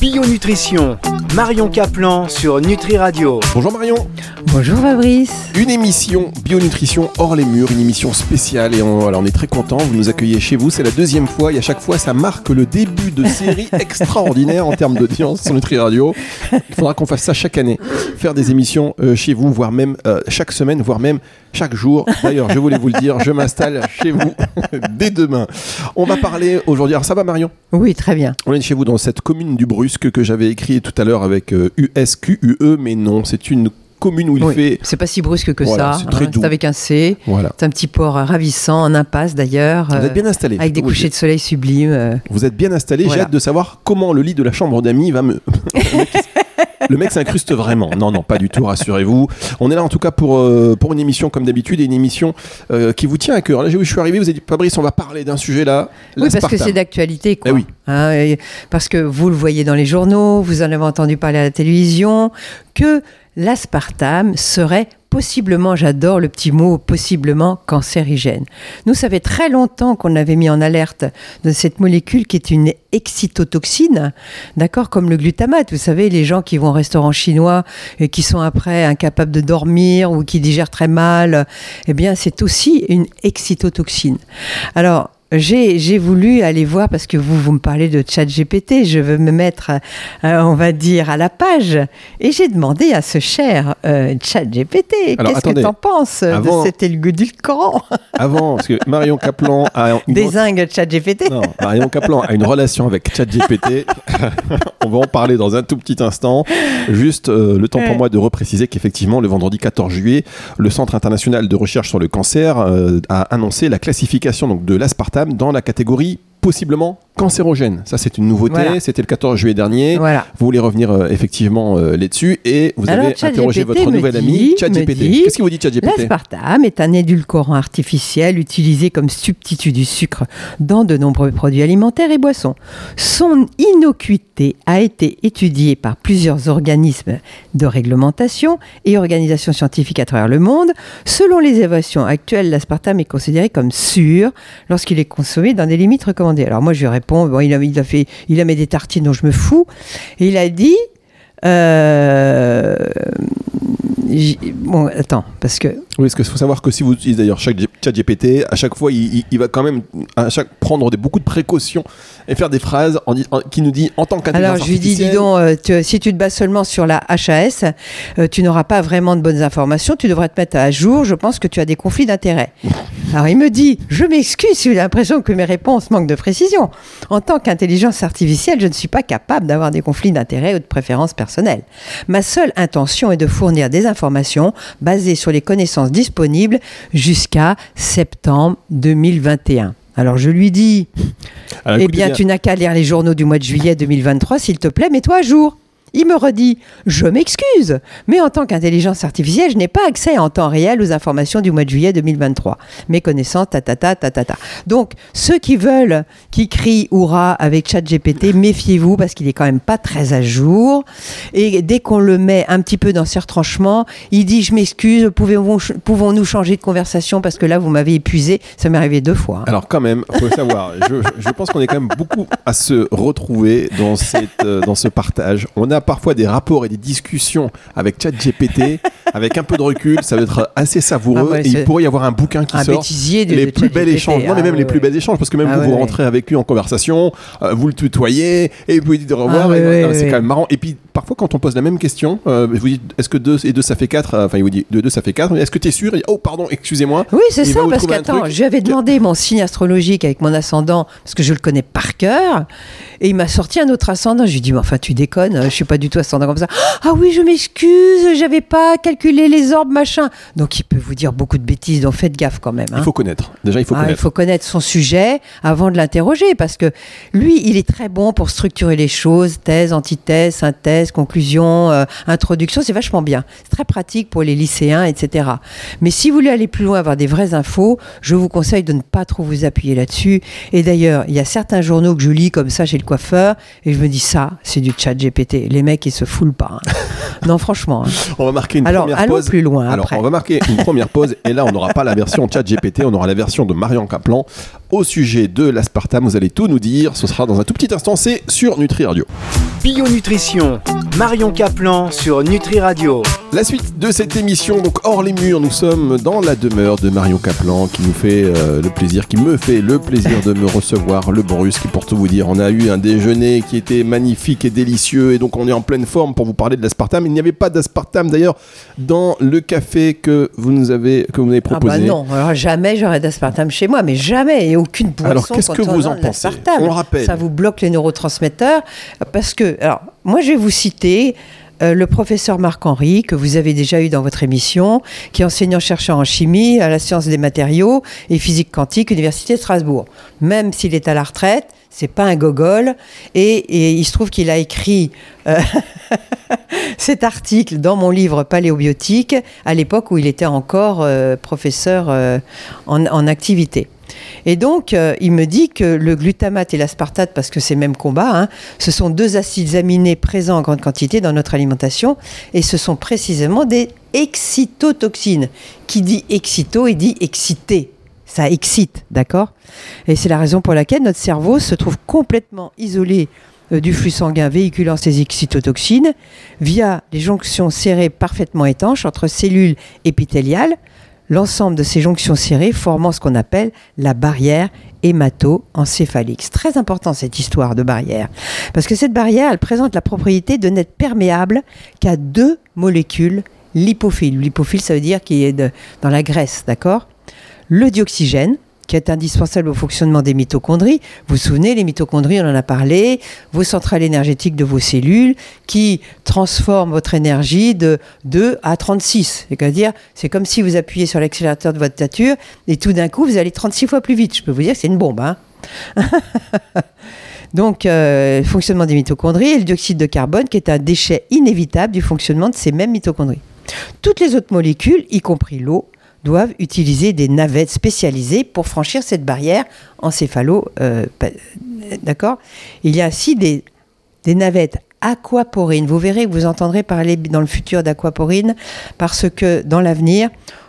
Bio-nutrition, Marion Caplan sur Nutri Radio. Bonjour Marion. Bonjour Fabrice. Une émission Bio-nutrition hors les murs, une émission spéciale et on, on est très content. Vous nous accueillez chez vous, c'est la deuxième fois et à chaque fois ça marque le début de séries extraordinaires en termes d'audience sur Nutri Radio. Il faudra qu'on fasse ça chaque année, faire des émissions euh, chez vous, voire même euh, chaque semaine, voire même chaque jour. D'ailleurs, je voulais vous le dire, je m'installe chez vous dès demain. On va parler aujourd'hui. Alors ça va Marion? Oui, très bien. On est chez vous dans cette commune du Brusque que j'avais écrit tout à l'heure avec euh, USQUE, mais non, c'est une commune où il Oui, fait. C'est pas si brusque que Voilà, ça. c'est très hein, avec un C. Voilà. C'est un petit port ravissant, en impasse d'ailleurs. Vous euh, êtes bien installé. avec des couchers de soleil sublimes. euh. Vous êtes bien installé. J'ai hâte de savoir comment le lit de la chambre d'amis va me. Le mec s'incruste vraiment. Non, non, pas du tout, rassurez-vous. On est là en tout cas pour, euh, pour une émission comme d'habitude et une émission euh, qui vous tient à cœur. Là, vu, je suis arrivé, vous avez dit, Fabrice, on va parler d'un sujet là. Oui, parce que c'est d'actualité. quoi. Eh oui. Hein, parce que vous le voyez dans les journaux, vous en avez entendu parler à la télévision, que l'aspartame serait possiblement, j'adore le petit mot, possiblement cancérigène. Nous, ça fait très longtemps qu'on avait mis en alerte de cette molécule qui est une excitotoxine, d'accord, comme le glutamate. Vous savez, les gens qui vont au restaurant chinois et qui sont après incapables de dormir ou qui digèrent très mal, eh bien, c'est aussi une excitotoxine. Alors, j'ai voulu aller voir parce que vous, vous me parlez de chat GPT, je veux me mettre, euh, on va dire, à la page. Et j'ai demandé à ce cher euh, chat GPT, qu'est-ce que attendez, tu en penses avant- de cet édulcorant Avant, parce que Marion Kaplan a une. Désingue chat GPT Non, Marion Kaplan a une relation avec ChatGPT. On va en parler dans un tout petit instant. Juste euh, le temps pour moi de repréciser qu'effectivement, le vendredi 14 juillet, le Centre international de recherche sur le cancer euh, a annoncé la classification donc, de l'aspartame dans la catégorie possiblement cancérogène. Ça, c'est une nouveauté. Voilà. C'était le 14 juillet dernier. Voilà. Vous voulez revenir euh, effectivement euh, là-dessus et vous Alors, avez interrogé votre me nouvel dit- ami me ChatGPT. Qu'est-ce qu'il vous dit ChatGPT L'aspartame est un édulcorant artificiel utilisé comme substitut du sucre dans de nombreux produits alimentaires et boissons. Son innocuité a été étudiée par plusieurs organismes de réglementation et organisations scientifiques à travers le monde. Selon les évaluations actuelles, l'aspartame est considéré comme sûr lorsqu'il est consommé dans des limites recommandées. Alors moi je il, a, fait, il a mis des tartines dont je me fous, et il a dit... euh, Bon, attends, parce que Oui, parce qu'il faut savoir que si vous utilisez d'ailleurs chaque ChatGPT, à chaque fois, il, il- il va quand même à chaque, prendre des, beaucoup de précautions et faire des phrases en, dis- en- qui nous dit en tant qu'intelligence Alors je lui dis, dis donc, euh, tu- si tu te bases seulement sur la HAS, euh, tu n'auras pas vraiment de bonnes informations, tu devrais te mettre à jour, je pense que tu as des conflits d'intérêts. Alors il me dit, je m'excuse si j'ai l'impression que mes réponses manquent de précision. En tant qu'intelligence artificielle, je ne suis pas capable d'avoir des conflits d'intérêts ou de préférences personnelles. Ma seule intention est de fournir des informations basées sur les connaissances disponibles jusqu'à septembre 2021. Alors je lui dis, Alors, eh bien, tu n'as qu'à lire les journaux du mois de juillet 2023, s'il te plaît, mets-toi à jour. Il me redit, je m'excuse, mais en tant qu'intelligence artificielle, je n'ai pas accès en temps réel aux informations du mois de juillet 2023. Mes connaissances, ta ta ta. Donc, ceux qui veulent, qui crient hurrah avec ChatGPT, méfiez-vous parce qu'il est quand même pas très à jour. Et dès qu'on le met un petit peu dans ses retranchements, il dit, je m'excuse, pouvons- pouvons-nous changer de conversation parce que là, vous m'avez épuisé? Ça m'est arrivé deux fois. hein. Alors quand même, faut savoir, je, je pense qu'on est quand même beaucoup à se retrouver dans, cette, euh, dans ce partage. On a parfois des rapports et des discussions avec ChatGPT, avec un peu de recul, ça va être assez savoureux. Ah ouais, et il pourrait y avoir un bouquin qui un sort. bêtisier de les de plus bels échanges, non mais Ah même les plus bels échanges, parce que même Ah vous vous rentrez avec lui en conversation, euh, vous le tutoyez, et vous lui dites au revoir, Ah et c'est quand même marrant. Et puis parfois quand on pose la même question, euh, vous dites est-ce que 2 et 2 ça fait 4 Enfin il vous dit 2 et 2 ça fait 4, est-ce que tu es sûr? Il Oh pardon, excusez-moi. Oui, c'est Il ça, parce qu'attends, truc. je lui avais demandé mon signe astrologique avec mon ascendant, parce que je le connais par cœur, et il m'a sorti un autre ascendant. Je lui ai dit, mais enfin, tu déconnes, euh, je suis pas du tout ascendant comme ça. Ah oui, je m'excuse, j'avais pas calculé les orbes, machin. Donc, il peut vous dire beaucoup de bêtises, donc faites gaffe quand même. hein. Il faut connaître. Déjà il faut Ah, il connaître. faut connaître son sujet avant de l'interroger parce que lui, il est très bon pour structurer les choses, thèse, antithèse, synthèse, conclusion, euh, introduction, c'est vachement bien. C'est très pratique pour les lycéens, etc. Mais si vous voulez aller plus loin, avoir des vraies infos, je vous conseille de ne pas trop vous appuyer là-dessus. Et d'ailleurs, il y a certains journaux que je lis comme ça chez le coiffeur et je me dis ça, c'est du chat GPT. Les mecs, ils se foulent pas. hein. non, franchement. hein. On va marquer une Alors, première allons pause. plus loin Alors, après. on va marquer une première pause et là, on n'aura pas la version chat GPT, on aura la version de Marion Kaplan au sujet de l'aspartame. Vous allez tout nous dire. Ce sera dans un tout petit instant. C'est sur Nutri Radio. Bio Nutrition, Marion Caplan sur Nutri Radio. La suite de cette émission, donc hors les murs, nous sommes dans la demeure de Marion Caplan qui nous fait euh, le plaisir, qui me fait le plaisir de me recevoir, le brusque. Et pour tout vous dire, on a eu un déjeuner qui était magnifique et délicieux et donc on est en pleine forme pour vous parler de l'aspartame. Il n'y avait pas d'aspartame d'ailleurs dans le café que vous nous avez, que vous nous avez Ah proposé. bah non, alors jamais j'aurais d'aspartame chez moi, mais jamais, et aucune boisson. Alors, qu'est-ce que vous en pensez? On rappelle. Ça vous bloque les neurotransmetteurs, parce que, alors, moi je vais vous citer euh, le professeur Marc-Henri, que vous avez déjà eu dans votre émission, qui est enseignant-chercheur en chimie à la science des matériaux et physique quantique, Université de Strasbourg. Même s'il est à la retraite, c'est pas un gogol, et, il se trouve qu'il a écrit euh, cet article dans mon livre Paléobiotique à l'époque où il était encore euh, professeur en activité. Et donc, euh, il me dit que le glutamate et l'aspartate, parce que c'est même combat, hein, ce sont deux acides aminés présents en grande quantité dans notre alimentation, et ce sont précisément des excitotoxines. Qui dit excito, il dit excité. Ça excite, d'accord? Et c'est la raison pour laquelle notre cerveau se trouve complètement isolé euh, du flux sanguin véhiculant ces excitotoxines via les jonctions serrées parfaitement étanches entre cellules épithéliales, l'ensemble de ces jonctions serrées formant ce qu'on appelle la barrière hémato-encéphalique. C'est très important cette histoire de barrière, parce que cette barrière, elle présente la propriété de n'être perméable qu'à deux molécules lipophiles. Lipophile, ça veut dire qu'il est de- dans la graisse, d'accord? Le dioxygène, qui est indispensable au fonctionnement des mitochondries. Vous vous souvenez, les mitochondries, on en a parlé, vos centrales énergétiques de vos cellules qui transforment votre énergie de 2 à 36. C'est-à-dire, c'est comme si vous appuyez sur l'accélérateur de votre voiture et tout d'un coup, vous allez 36 fois plus vite. Je peux vous dire c'est une bombe. Hein Donc, euh, le fonctionnement des mitochondries et le dioxyde de carbone, qui est un déchet inévitable du fonctionnement de ces mêmes mitochondries. Toutes les autres molécules, y compris l'eau, doivent utiliser des navettes spécialisées pour franchir cette barrière encéphalo. euh, D'accord? Il y a aussi des, des navettes aquaporines. Vous verrez que vous entendrez parler dans le futur d'aquaporine parce que dans l'avenir,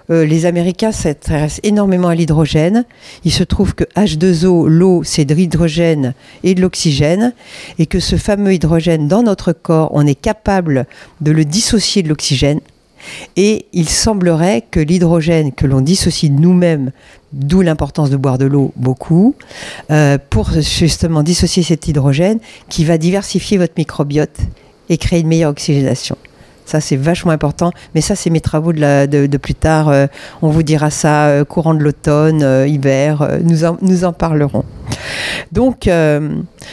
euh, les Américains s'intéressent énormément à l'hydrogène. Il se trouve que H2O, l'eau, c'est de l'hydrogène et de l'oxygène, et que ce fameux hydrogène dans notre corps, on est capable de le dissocier de l'oxygène. Et il semblerait que l'hydrogène que l'on dissocie nous-mêmes, d'où l'importance de boire de l'eau beaucoup, euh, pour justement dissocier cet hydrogène qui va diversifier votre microbiote et créer une meilleure oxygénation. Ça, c'est vachement important. Mais ça, c'est mes travaux de, plus tard. Euh, on vous dira ça euh, courant de l'automne, euh, hiver. nous, en, parlerons. Donc,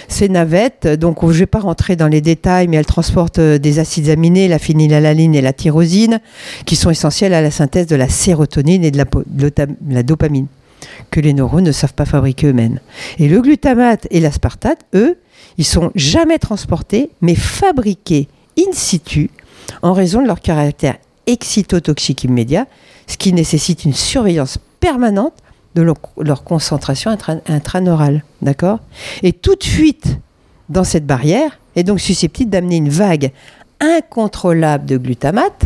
ces navettes, donc je ne vais pas rentrer dans les détails, mais elles transportent des acides aminés, la phénylalanine et la tyrosine, qui sont essentiels à la synthèse de la sérotonine et de la, de la dopamine, que les neurones ne savent pas fabriquer eux-mêmes. Et le glutamate et l'aspartate, eux, ils sont jamais transportés, mais fabriqués in situ en raison de leur caractère excitotoxique immédiat, ce qui nécessite une surveillance permanente de leur, concentration intra- intraneurale. D'accord? Et toute fuite dans cette barrière est donc susceptible d'amener une vague incontrôlable de glutamate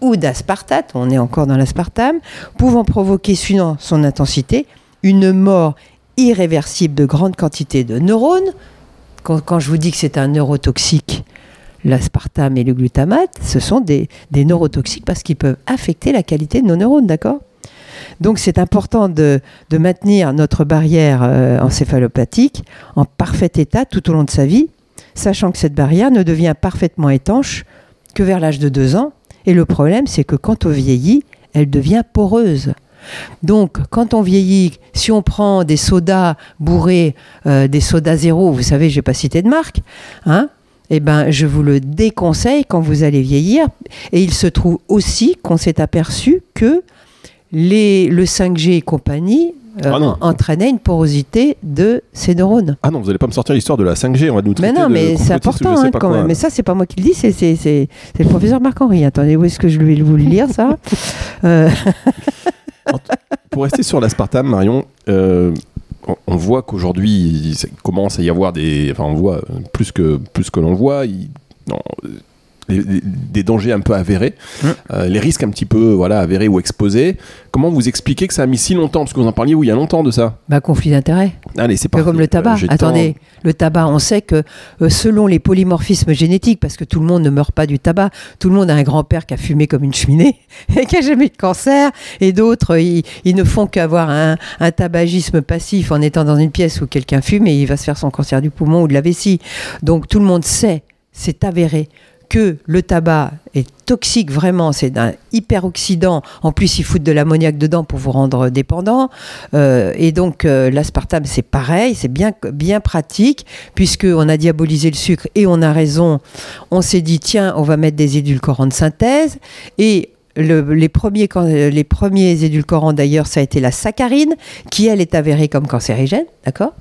ou d'aspartate, on est encore dans l'aspartame, pouvant provoquer, suivant son intensité, une mort irréversible de grandes quantités de neurones. Quand je vous dis que c'est un neurotoxique, l'aspartame et le glutamate, ce sont des, neurotoxiques parce qu'ils peuvent affecter la qualité de nos neurones, d'accord? Donc c'est important de, de maintenir notre barrière euh, encéphalopathique en parfait état tout au long de sa vie, sachant que cette barrière ne devient parfaitement étanche que vers l'âge de 2 ans. Et le problème, c'est que quand on vieillit, elle devient poreuse. Donc, quand on vieillit, si on prend des sodas bourrés, euh, des sodas zéro, vous savez, je n'ai pas cité de marque, hein, eh ben, je vous le déconseille quand vous allez vieillir. Et il se trouve aussi qu'on s'est aperçu que les, le 5G et compagnie euh, Ah entraînaient une porosité de ces neurones. Ah non, vous n'allez pas me sortir l'histoire de la 5G, on va nous Mais non, mais c'est important hein, quand même. Mais ça, c'est pas moi qui le dis, c'est, c'est, c'est, c'est le professeur Marc-Henri. Attendez, où est-ce que je vais vous le lire, ça? Euh, Pour rester sur l'aspartame, Marion, euh, on, voit qu'aujourd'hui, il commence à y avoir des. Enfin, on voit plus que, plus que l'on voit. non, les- des dangers un peu avérés, Mm. euh, les risques un petit peu voilà avérés ou exposés. Comment vous expliquez que ça a mis si longtemps? Parce que vous en parliez oui, il y a longtemps de ça. Bah, conflit d'intérêt. Allez, c'est parti. comme le tabac. Euh, Attendez, tant- le tabac, on sait que euh, selon les polymorphismes génétiques, parce que tout le monde ne meurt pas du tabac, tout le monde a un grand-père qui a fumé comme une cheminée et qui a jamais eu de cancer, et d'autres, ils, ils ne font qu'avoir un, un tabagisme passif en étant dans une pièce où quelqu'un fume et il va se faire son cancer du poumon ou de la vessie. Donc tout le monde sait, c'est avéré que le tabac est toxique vraiment, c'est un hyperoxydant. En plus, ils foutent de l'ammoniac dedans pour vous rendre dépendant. Euh, et donc, euh, l'aspartame, c'est pareil, c'est bien, bien pratique, puisqu'on a diabolisé le sucre et on a raison. On s'est dit, tiens, on va mettre des édulcorants de synthèse. Et le- les, premiers, euh, les premiers édulcorants, d'ailleurs, ça a été la saccharine, qui, elle, est avérée comme cancérigène, d'accord?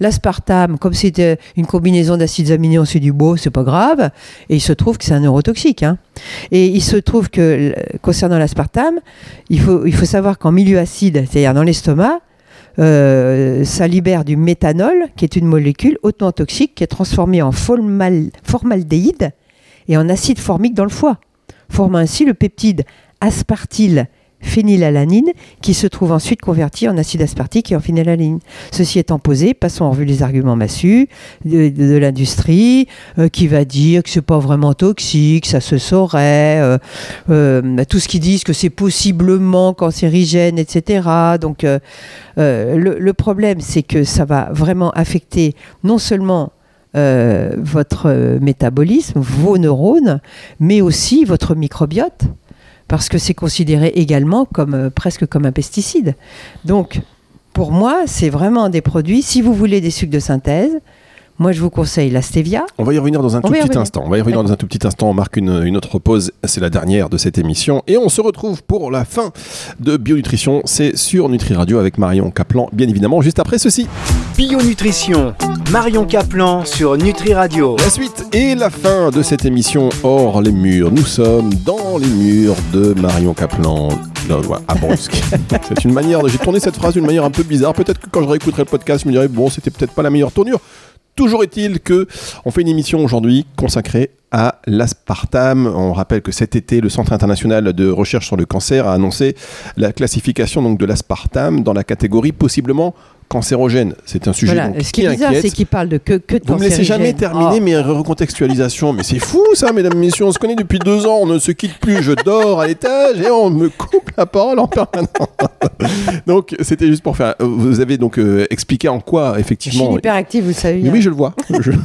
L'aspartame, comme c'était une combinaison d'acides aminés, on s'est dit, bon, c'est pas grave. Et il se trouve que c'est un neurotoxique. hein. Et il se trouve que, euh, concernant l'aspartame, il faut, il faut savoir qu'en milieu acide, c'est-à-dire dans l'estomac, euh, ça libère du méthanol, qui est une molécule hautement toxique, qui est transformée en formal- formaldéhyde et en acide formique dans le foie, formant ainsi le peptide aspartyl phénylalanine qui se trouve ensuite converti en acide aspartique et en phénylalanine. Ceci étant posé, passons en revue les arguments massus de, l'industrie euh, qui va dire que c'est pas vraiment toxique, ça se saurait, euh, euh, tout ce qu'ils disent que c'est possiblement cancérigène, etc. Donc le problème, c'est que ça va vraiment affecter non seulement euh, votre euh, métabolisme, vos neurones, mais aussi votre microbiote, parce que c'est considéré également comme euh, presque comme un pesticide. Donc, pour moi, c'est vraiment des produits. Si vous voulez des sucres de synthèse, moi, je vous conseille la stevia. On va y revenir dans un On tout petit instant. On va y revenir dans un tout petit instant. On marque une, une autre pause. C'est la dernière de cette émission. Et on se retrouve pour la fin de Bionutrition. C'est sur Nutri Radio avec Marion Caplan, bien évidemment, juste après ceci. Bionutrition, Marion Caplan sur Nutri Radio. La suite et la fin de cette émission hors les murs. Nous sommes dans les murs de Marion Caplan. Non, voilà, à Brusque. C'est une manière, de- j'ai tourné cette phrase d'une manière un peu bizarre. Peut-être que quand je réécouterai le podcast, je me dirais, bon, c'était peut-être pas la meilleure tournure. Toujours est-il que on fait une émission aujourd'hui consacrée à l'aspartame. On rappelle que cet été, le Centre international de recherche sur le cancer a annoncé la classification donc de l'aspartame dans la catégorie possiblement cancérogène. C'est un sujet Voilà. donc, Ce qui qui est bizarre, c'est qu'ils parlent de que, que de Vous me laissez jamais terminer Oh. mes recontextualisations. Mais c'est fou ça, mesdames et messieurs. On se connaît depuis deux ans, on ne se quitte plus. Je dors à l'étage et on me coupe la parole en permanence. donc c'était juste pour faire. Vous avez donc euh, expliqué en quoi Je suis effectivement. hyperactive, vous savez. Hein. oui, je le vois. Je-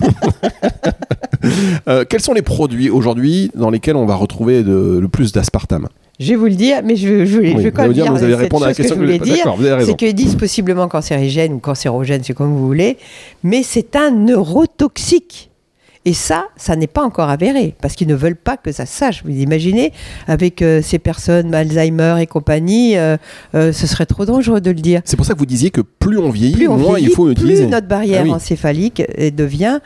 Euh, quels sont les produits aujourd'hui dans lesquels on va retrouver de- le plus d'aspartame? Je vais vous le dire, mais je, je, vais quand vous même dire, dire, vous allez répondre à la chose que question je voulais que- dire. C'est qu'ils disent possiblement cancérigène ou cancérogène, c'est comme vous voulez, mais c'est un neurotoxique. Et ça, ça n'est pas encore avéré, parce qu'ils ne veulent pas que ça sache. Vous imaginez, avec euh, ces personnes, Alzheimer et compagnie, euh, euh, ce serait trop dangereux de le dire. C'est pour ça que vous disiez que plus on vieillit, Plus on moins vieillit, il faut utiliser. plus notre barrière Ah oui. encéphalique devient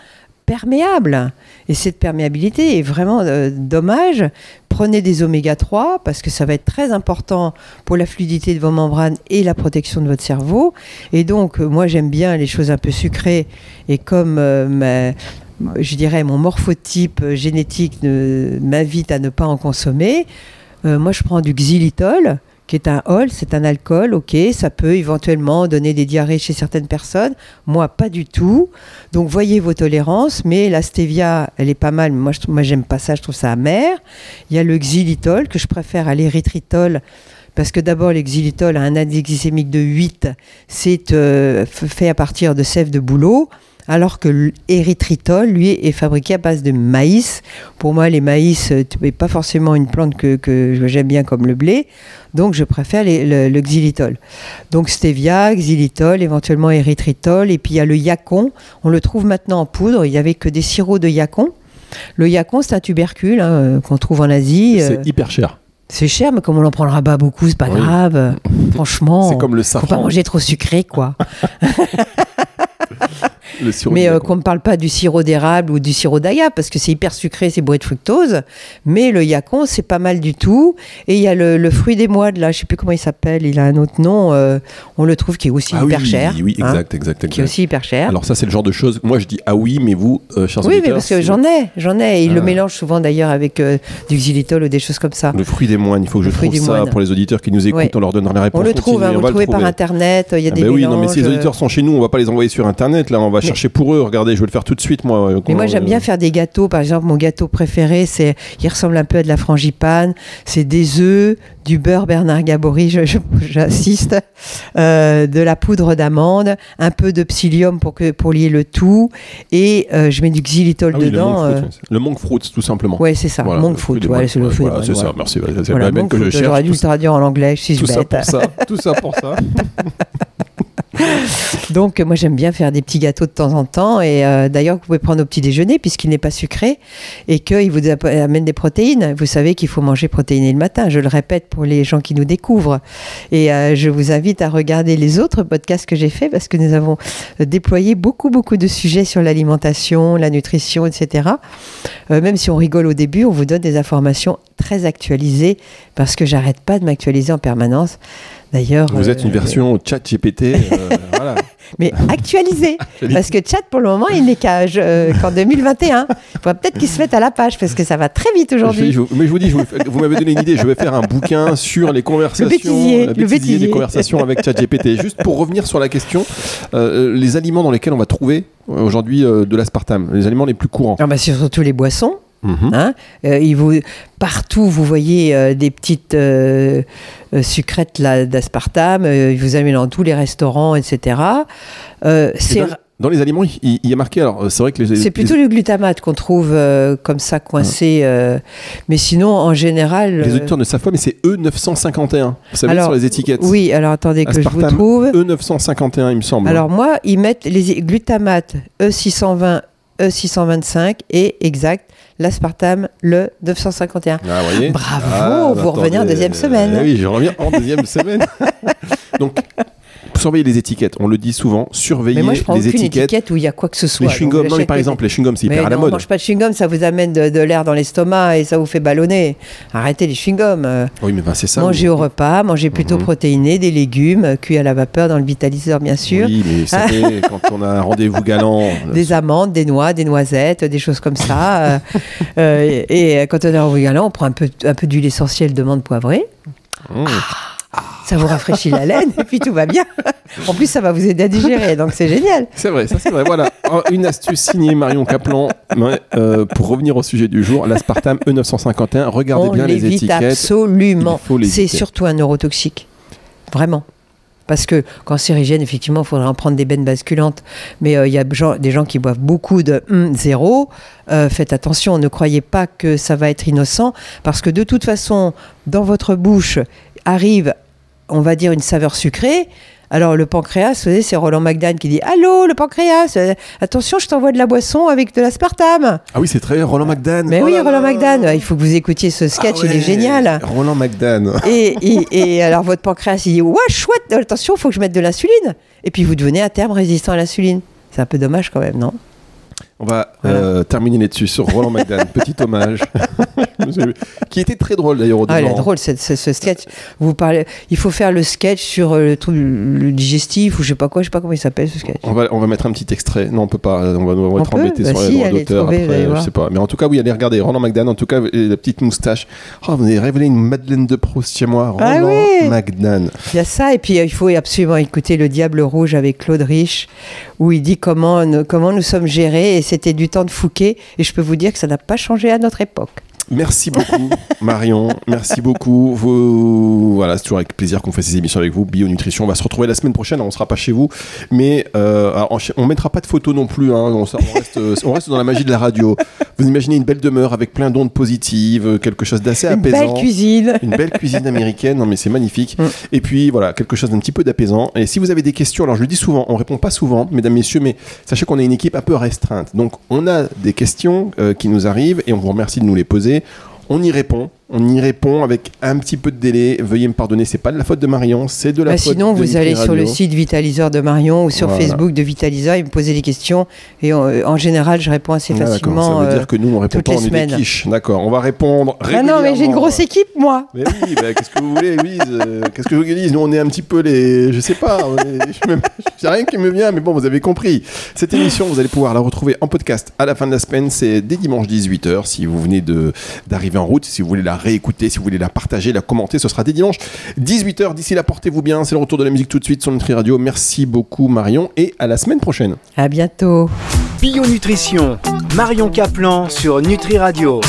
perméable. Et cette perméabilité est vraiment euh, dommage. Prenez des oméga 3 parce que ça va être très important pour la fluidité de vos membranes et la protection de votre cerveau. Et donc, euh, moi, j'aime bien les choses un peu sucrées. Et comme euh, je dirais mon morphotype génétique m'invite à ne pas en consommer, moi, je prends du xylitol qui est un ol, c'est un alcool, ok, ça peut éventuellement donner des diarrhées chez certaines personnes, moi pas du tout. Donc voyez vos tolérances, mais la stevia, elle est pas mal, mais moi, moi j'aime pas ça, je trouve ça amer. Il y a le xylitol que je préfère à l'érythritol. Parce que d'abord, l'exylitol a un indice glycémique de 8, c'est euh, fait à partir de sève de bouleau, alors que l'érythritol, lui, est fabriqué à base de maïs. Pour moi, les maïs, euh, n'est pas forcément une plante que, que j'aime bien comme le blé, donc je préfère les- le, le xylitol. Donc stevia, xylitol, éventuellement érythritol, et puis il y a le yacon, on le trouve maintenant en poudre, il n'y avait que des sirops de yacon. Le yacon, c'est un tubercule hein, euh, qu'on trouve en Asie. euh, C'est hyper cher. c'est cher, mais comme on n'en prendra pas beaucoup, c'est pas Oui. grave. Franchement, C'est comme le faut pas manger trop sucré, quoi. Le Mais euh, qu'on ne parle pas du sirop d'érable ou du sirop d'aïa, parce que c'est hyper sucré, c'est bourré de fructose. Mais le yacon, c'est pas mal du tout. Et il y a le, le fruit des mois, de là, je sais plus comment il s'appelle, il a un autre nom. euh, on le trouve qui est aussi Ah hyper oui, cher. Oui, hein, exact, exact, qui est exact. aussi hyper cher. Alors ça, c'est le genre de choses. Moi, je dis ah oui, mais vous, euh, chers oui, mais parce que j'en ai, j'en ai. Et ils Ah. le mélangent souvent d'ailleurs avec euh, du xylitol ou des choses comme ça. le fruit des moines. Il faut que je Le trouve ça moine. pour les auditeurs qui nous écoutent. Ouais. On leur donnera la réponse. On le trouve, hein, on le trouvez par internet, il y a Ah des ben oui, non, mais si les auditeurs sont chez nous, on va pas les envoyer sur internet. Là, on va chercher pour eux. Regardez, je vais le faire tout de suite, moi. Mais moi, j'aime bien faire des gâteaux. Par exemple, mon gâteau préféré, c'est, il ressemble un peu à de la frangipane. C'est des œufs, du beurre Bernard Gabory, j'assiste, euh, de la poudre d'amande, un peu de psyllium pour que pour lier le tout, et euh, je mets du xylitol Ah oui, le dedans. monk fruit, euh. Le monk fruit, tout simplement. ouais, c'est ça. Voilà, monk le fruit ouais, c'est le Ouais, voilà, ça, merci. C'est la même que je cherche. J'aurais dû le traduire en anglais, je suis tout ça bête. pour ça. Tout ça pour ça. Donc, moi, j'aime bien faire des petits gâteaux de temps en temps. Et euh, d'ailleurs, vous pouvez prendre au petit déjeuner puisqu'il n'est pas sucré et qu'il vous amène des protéines. Vous savez qu'il faut manger protéiné le matin. Je le répète pour les gens qui nous découvrent. Et euh, je vous invite à regarder les autres podcasts que j'ai faits parce que nous avons euh, déployé beaucoup, beaucoup de sujets sur l'alimentation, la nutrition, etc. Euh, même si on rigole au début, on vous donne des informations très actualisées parce que j'arrête pas de m'actualiser en permanence. D'ailleurs, Vous êtes une version chat GPT. voilà. Mais actualisé. Parce que chat, pour le moment, il n'est qu'à, euh, qu'en 2021. Il faudra peut-être qu'il se mette à la page parce que ça va très vite aujourd'hui. je- mais je vous dis, je vous, m'avez donné une idée. Je vais faire un bouquin sur les conversations, bêtisier, la le bêtisier bêtisier. des conversations avec ChatGPT. Juste pour revenir sur la question, euh, les aliments dans lesquels on va trouver euh, aujourd'hui euh, de l'aspartame, les aliments les plus courants. Ah bah, c'est surtout les boissons. Mhm. Hein. Euh, il vous, partout, vous voyez euh, des petites euh, euh, sucrètes d'aspartame. euh, ils vous amènent dans tous les restaurants, etc. Euh, c'est dans, les aliments, il, il- il y a marqué. Alors, euh, c'est vrai que c'est plutôt le glutamate qu'on trouve euh, comme ça coincé. euh, mais sinon, en général. les euh, auditeurs ne savent pas, mais c'est E E951. Vous savez Alors, sur les étiquettes. Oui, alors attendez que je vous Aspartame trouve. E951, il me semble. Alors moi, ils mettent les glutamates E620, E625 et exact, l'aspartame le 951. Ah, voyez Bravo, Ah, vous revenez en deuxième semaine. Eh oui, je reviens en deuxième semaine. Donc, surveillez les étiquettes. On le dit souvent, surveillez Mais moi, je prends les étiquettes. étiquette où il y a quoi que ce soit. Les chewing-gums, non mais par exemple, les chewing-gums, c'est hyper à la mode. mange pas de chewing-gum, ça vous amène de, de l'air dans l'estomac et ça vous fait ballonner. Arrêtez les chewing-gums. euh, Oui, mais ben, c'est ça. mangez au repas, mangez plutôt Mhm. protéiné, des légumes, euh, cuits à la vapeur dans le vitaliseur, bien sûr. Oui, mais vous savez, quand on a un rendez-vous galant. euh, Des amandes, des noix, des noisettes, des choses comme ça. euh, euh, et, et quand on est en voyageant, on prend un peu, un peu d'huile essentielle de menthe poivrée. hum. Ça vous rafraîchit la laine et puis tout va bien. En plus, ça va vous aider à digérer, donc c'est génial. C'est vrai, ça c'est vrai. Voilà, une astuce signée Marion Caplan. Euh, pour revenir au sujet du jour, l'aspartame E951. Regardez on bien les étiquettes. absolument. C'est surtout un neurotoxique. Vraiment. Parce que cancérigène, effectivement, il faudrait en prendre des bennes basculantes. Mais euh, il y a des gens qui boivent beaucoup de hum, zéro. Euh, faites attention, ne croyez pas que ça va être innocent. Parce que de toute façon, dans votre bouche arrive, on va dire, une saveur sucrée. Alors le pancréas, vous savez, c'est Roland McDan qui dit Allô, le pancréas, euh, attention, je t'envoie de la boisson avec de l'aspartame. Ah oui, c'est très Roland McDan. Mais Oh oui, Roland. McDan, il faut que vous écoutiez ce sketch, Ah il est génial. Roland McDan. Et, et- et alors votre pancréas, il dit Ouais, chouette, attention, il faut que je mette de l'insuline. Et puis vous devenez à terme résistant à l'insuline. C'est un peu dommage quand même, non? On va euh, terminer là-dessus sur Roland McDan. Petit hommage. qui était très drôle d'ailleurs au Ah, il est drôle ce, ce- ce sketch. Vous parlez, il faut faire le sketch sur euh, le truc le digestif ou je sais pas quoi, je sais pas comment il s'appelle ce sketch. On va, on va mettre un petit extrait. Non, on peut pas. On va, on va On être embêté Bah sur si, les droits d'auteur. après, Je sais pas. Mais en tout cas, oui, allez regarder. Roland McDan. En tout cas, et la petite moustache. Oh, vous avez révélé une Madeleine de Proust chez moi. Ah Roland oui. McDan. Il y a ça, et puis euh, il faut absolument écouter Le Diable Rouge avec Claude Rich, où il dit comment, nous- comment nous sommes gérés, et c'était du temps de Fouquet, et je peux vous dire que ça n'a pas changé à notre époque. Merci beaucoup, Marion. Merci beaucoup. Vous... Voilà, c'est toujours avec plaisir qu'on fait ces émissions avec vous. Bionutrition. On va se retrouver la semaine prochaine. On sera pas chez vous, mais euh, alors, on mettra pas de photos non plus. hein. On, on reste, euh, on reste dans la magie de la radio. Vous imaginez une belle demeure avec plein d'ondes positives, quelque chose d'assez Une apaisant. belle cuisine. Une belle cuisine américaine, non mais c'est magnifique. Mm. Et puis voilà, quelque chose d'un petit peu d'apaisant. Et si vous avez des questions, alors je le dis souvent, on répond pas souvent, mesdames, messieurs, mais sachez qu'on est une équipe un peu restreinte. Donc on a des questions euh, qui nous arrivent et on vous remercie de nous les poser. On y répond On y répond avec un petit peu de délai. Veuillez me pardonner, c'est pas de la faute de Marion, c'est de la Bah, faute sinon, de vous Nutri allez sur le site Vitaliseur de Marion ou sur Voilà. Facebook de Vitaliseur et me poser des questions. Et euh, en général, je réponds assez Ah, facilement. ça veut euh, dire que nous on répond pas, on est des quiches. D'accord, on va répondre. Ah non, mais j'ai une régulièrement. grosse équipe, moi. Mais oui, bah, qu'est-ce que vous voulez, Louise Euh, Qu'est-ce que vous voulez, Nous, on est un petit peu les. Je sais pas, j'ai rien qui me vient, mais bon, vous avez compris. Cette émission, vous allez pouvoir la retrouver en podcast à la fin de la semaine. C'est dès dimanche 18h. Si vous venez de- d'arriver en route, si vous voulez la réécouter, si vous voulez la partager, la commenter, ce sera dès dimanche 18h. D'ici là, portez-vous bien. C'est le retour de la musique tout de suite sur Nutri Radio. Merci beaucoup, Marion, et à la semaine prochaine. À bientôt. Bio Nutrition, Marion Caplan sur Nutri Radio.